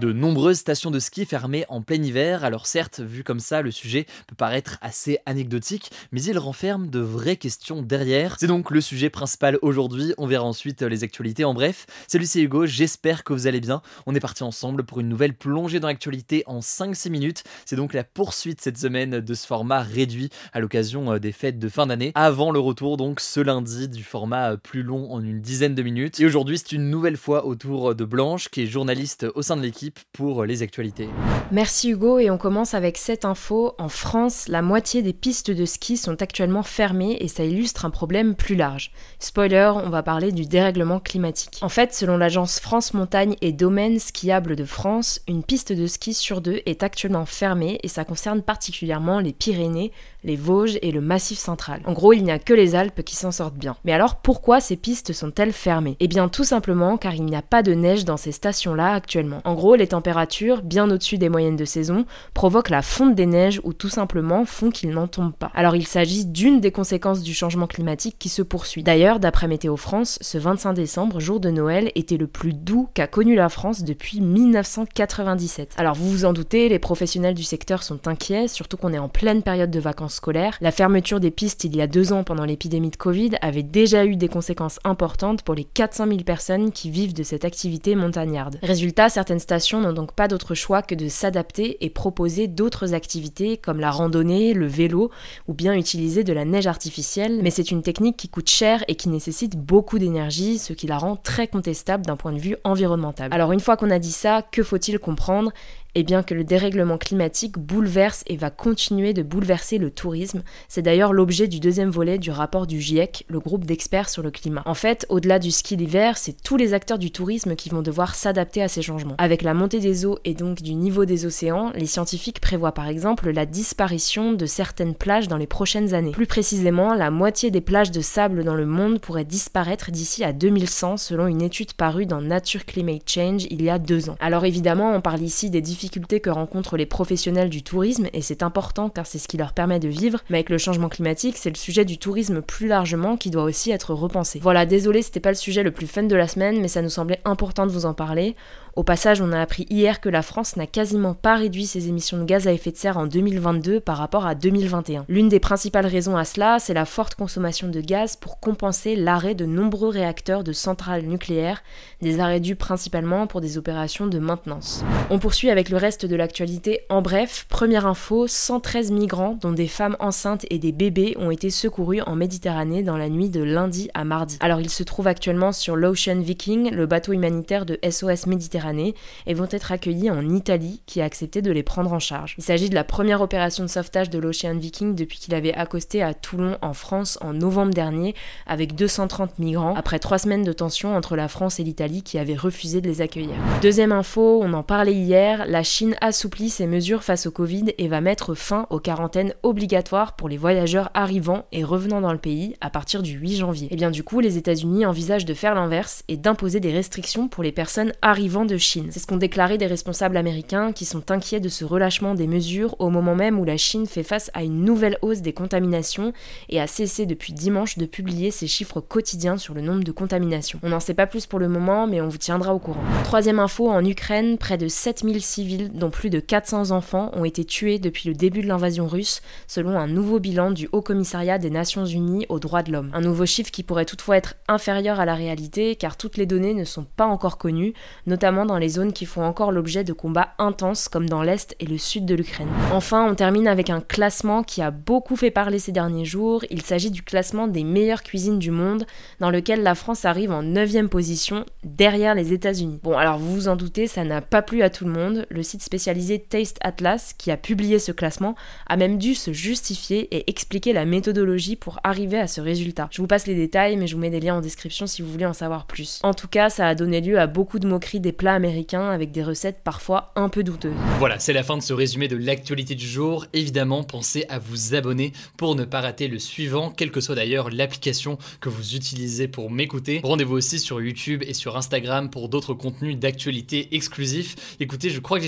De nombreuses stations de ski fermées en plein hiver, alors certes, vu comme ça, le sujet peut paraître assez anecdotique, mais il renferme de vraies questions derrière. C'est donc le sujet principal aujourd'hui, on verra ensuite les actualités en bref. Salut c'est Hugo, j'espère que vous allez bien. On est parti ensemble pour une nouvelle plongée dans l'actualité en 5-6 minutes. C'est donc la poursuite cette semaine de ce format réduit à l'occasion euh, des fêtes de fin d'année, avant le retour donc ce lundi du format euh, plus long en une dizaine de minutes. Et aujourd'hui c'est une nouvelle fois autour de Blanche, qui est journaliste au sein de l'équipe pour les actualités. Merci Hugo et on commence avec cette info. En France, la moitié des pistes de ski sont actuellement fermées et ça illustre un problème plus large. Spoiler, on va parler du dérèglement climatique. En fait, selon l'agence France Montagne et Domaines Skiables de France, une piste de ski sur deux est actuellement fermée et ça concerne particulièrement les Pyrénées, les Vosges et le Massif central. En gros, il n'y a que les Alpes qui s'en sortent bien. Mais alors pourquoi ces pistes sont-elles fermées? Eh bien tout simplement car il n'y a pas de neige dans ces stations-là actuellement. En gros, les températures, bien au-dessus des moyennes de saison, provoquent la fonte des neiges ou tout simplement font qu'il n'en tombe pas. Alors il s'agit d'une des conséquences du changement climatique qui se poursuit. D'ailleurs, d'après Météo France, ce 25 décembre, jour de Noël, était le plus doux qu'a connu la France depuis 1997. Alors vous vous en doutez, les professionnels du secteur sont inquiets, surtout qu'on est en pleine période de vacances La fermeture des pistes il y a deux ans pendant l'épidémie de Covid avait déjà eu des conséquences importantes pour les 400 000 personnes qui vivent de cette activité montagnarde. Résultat, certaines stations n'ont donc pas d'autre choix que de s'adapter et proposer d'autres activités comme la randonnée, le vélo ou bien utiliser de la neige artificielle, mais c'est une technique qui coûte cher et qui nécessite beaucoup d'énergie, ce qui la rend très contestable d'un point de vue environnemental. Alors une fois qu'on a dit ça, que faut-il comprendre? Et bien que le dérèglement climatique bouleverse et va continuer de bouleverser le tourisme. C'est d'ailleurs l'objet du deuxième volet du rapport du GIEC, le groupe d'experts sur le climat. En fait, au-delà du ski d'hiver, c'est tous les acteurs du tourisme qui vont devoir s'adapter à ces changements. Avec la montée des eaux et donc du niveau des océans, les scientifiques prévoient par exemple la disparition de certaines plages dans les prochaines années. Plus précisément, la moitié des plages de sable dans le monde pourraient disparaître d'ici à 2100 selon une étude parue dans Nature Climate Change il y a deux ans. Alors évidemment, on parle ici des difficultés que rencontrent les professionnels du tourisme et c'est important car c'est ce qui leur permet de vivre, mais avec le changement climatique, c'est le sujet du tourisme plus largement qui doit aussi être repensé. Voilà, désolé, c'était pas le sujet le plus fun de la semaine, mais ça nous semblait important de vous en parler. Au passage, on a appris hier que la France n'a quasiment pas réduit ses émissions de gaz à effet de serre en 2022 par rapport à 2021. L'une des principales raisons à cela, c'est la forte consommation de gaz pour compenser l'arrêt de nombreux réacteurs de centrales nucléaires, des arrêts dus principalement pour des opérations de maintenance. On poursuit avec le reste de l'actualité. En bref, première info, 113 migrants, dont des femmes enceintes et des bébés, ont été secourus en Méditerranée dans la nuit de lundi à mardi. Alors ils se trouvent actuellement sur l'Ocean Viking, le bateau humanitaire de SOS Méditerranée et vont être accueillis en Italie qui a accepté de les prendre en charge. Il s'agit de la première opération de sauvetage de l'Ocean Viking depuis qu'il avait accosté à Toulon en France en novembre dernier avec 230 migrants après trois semaines de tension entre la France et l'Italie qui avaient refusé de les accueillir. Deuxième info, on en parlait hier, Chine assouplit ses mesures face au Covid et va mettre fin aux quarantaines obligatoires pour les voyageurs arrivant et revenant dans le pays à partir du 8 janvier. Et bien du coup, les États-Unis envisagent de faire l'inverse et d'imposer des restrictions pour les personnes arrivant de Chine. C'est ce qu'ont déclaré des responsables américains qui sont inquiets de ce relâchement des mesures au moment même où la Chine fait face à une nouvelle hausse des contaminations et a cessé depuis dimanche de publier ses chiffres quotidiens sur le nombre de contaminations. On n'en sait pas plus pour le moment, mais on vous tiendra au courant. Troisième info, en Ukraine, près de 7000 civils civils, dont plus de 400 enfants, ont été tués depuis le début de l'invasion russe, selon un nouveau bilan du Haut Commissariat des Nations Unies aux droits de l'homme. Un nouveau chiffre qui pourrait toutefois être inférieur à la réalité, car toutes les données ne sont pas encore connues, notamment dans les zones qui font encore l'objet de combats intenses comme dans l'Est et le Sud de l'Ukraine. Enfin, on termine avec un classement qui a beaucoup fait parler ces derniers jours. Il s'agit du classement des meilleures cuisines du monde, dans lequel la France arrive en 9 position, derrière les États-Unis. Bon, alors vous vous en doutez, ça n'a pas plu à tout le monde. Site spécialisé Taste Atlas, qui a publié ce classement, a même dû se justifier et expliquer la méthodologie pour arriver à ce résultat. Je vous passe les détails, mais je vous mets des liens en description si vous voulez en savoir plus. En tout cas, ça a donné lieu à beaucoup de moqueries des plats américains avec des recettes parfois un peu douteuses. Voilà, c'est la fin de ce résumé de l'actualité du jour. Évidemment, pensez à vous abonner pour ne pas rater le suivant, quelle que soit d'ailleurs l'application que vous utilisez pour m'écouter. Rendez-vous aussi sur YouTube et sur Instagram pour d'autres contenus d'actualité exclusifs. Écoutez, je crois que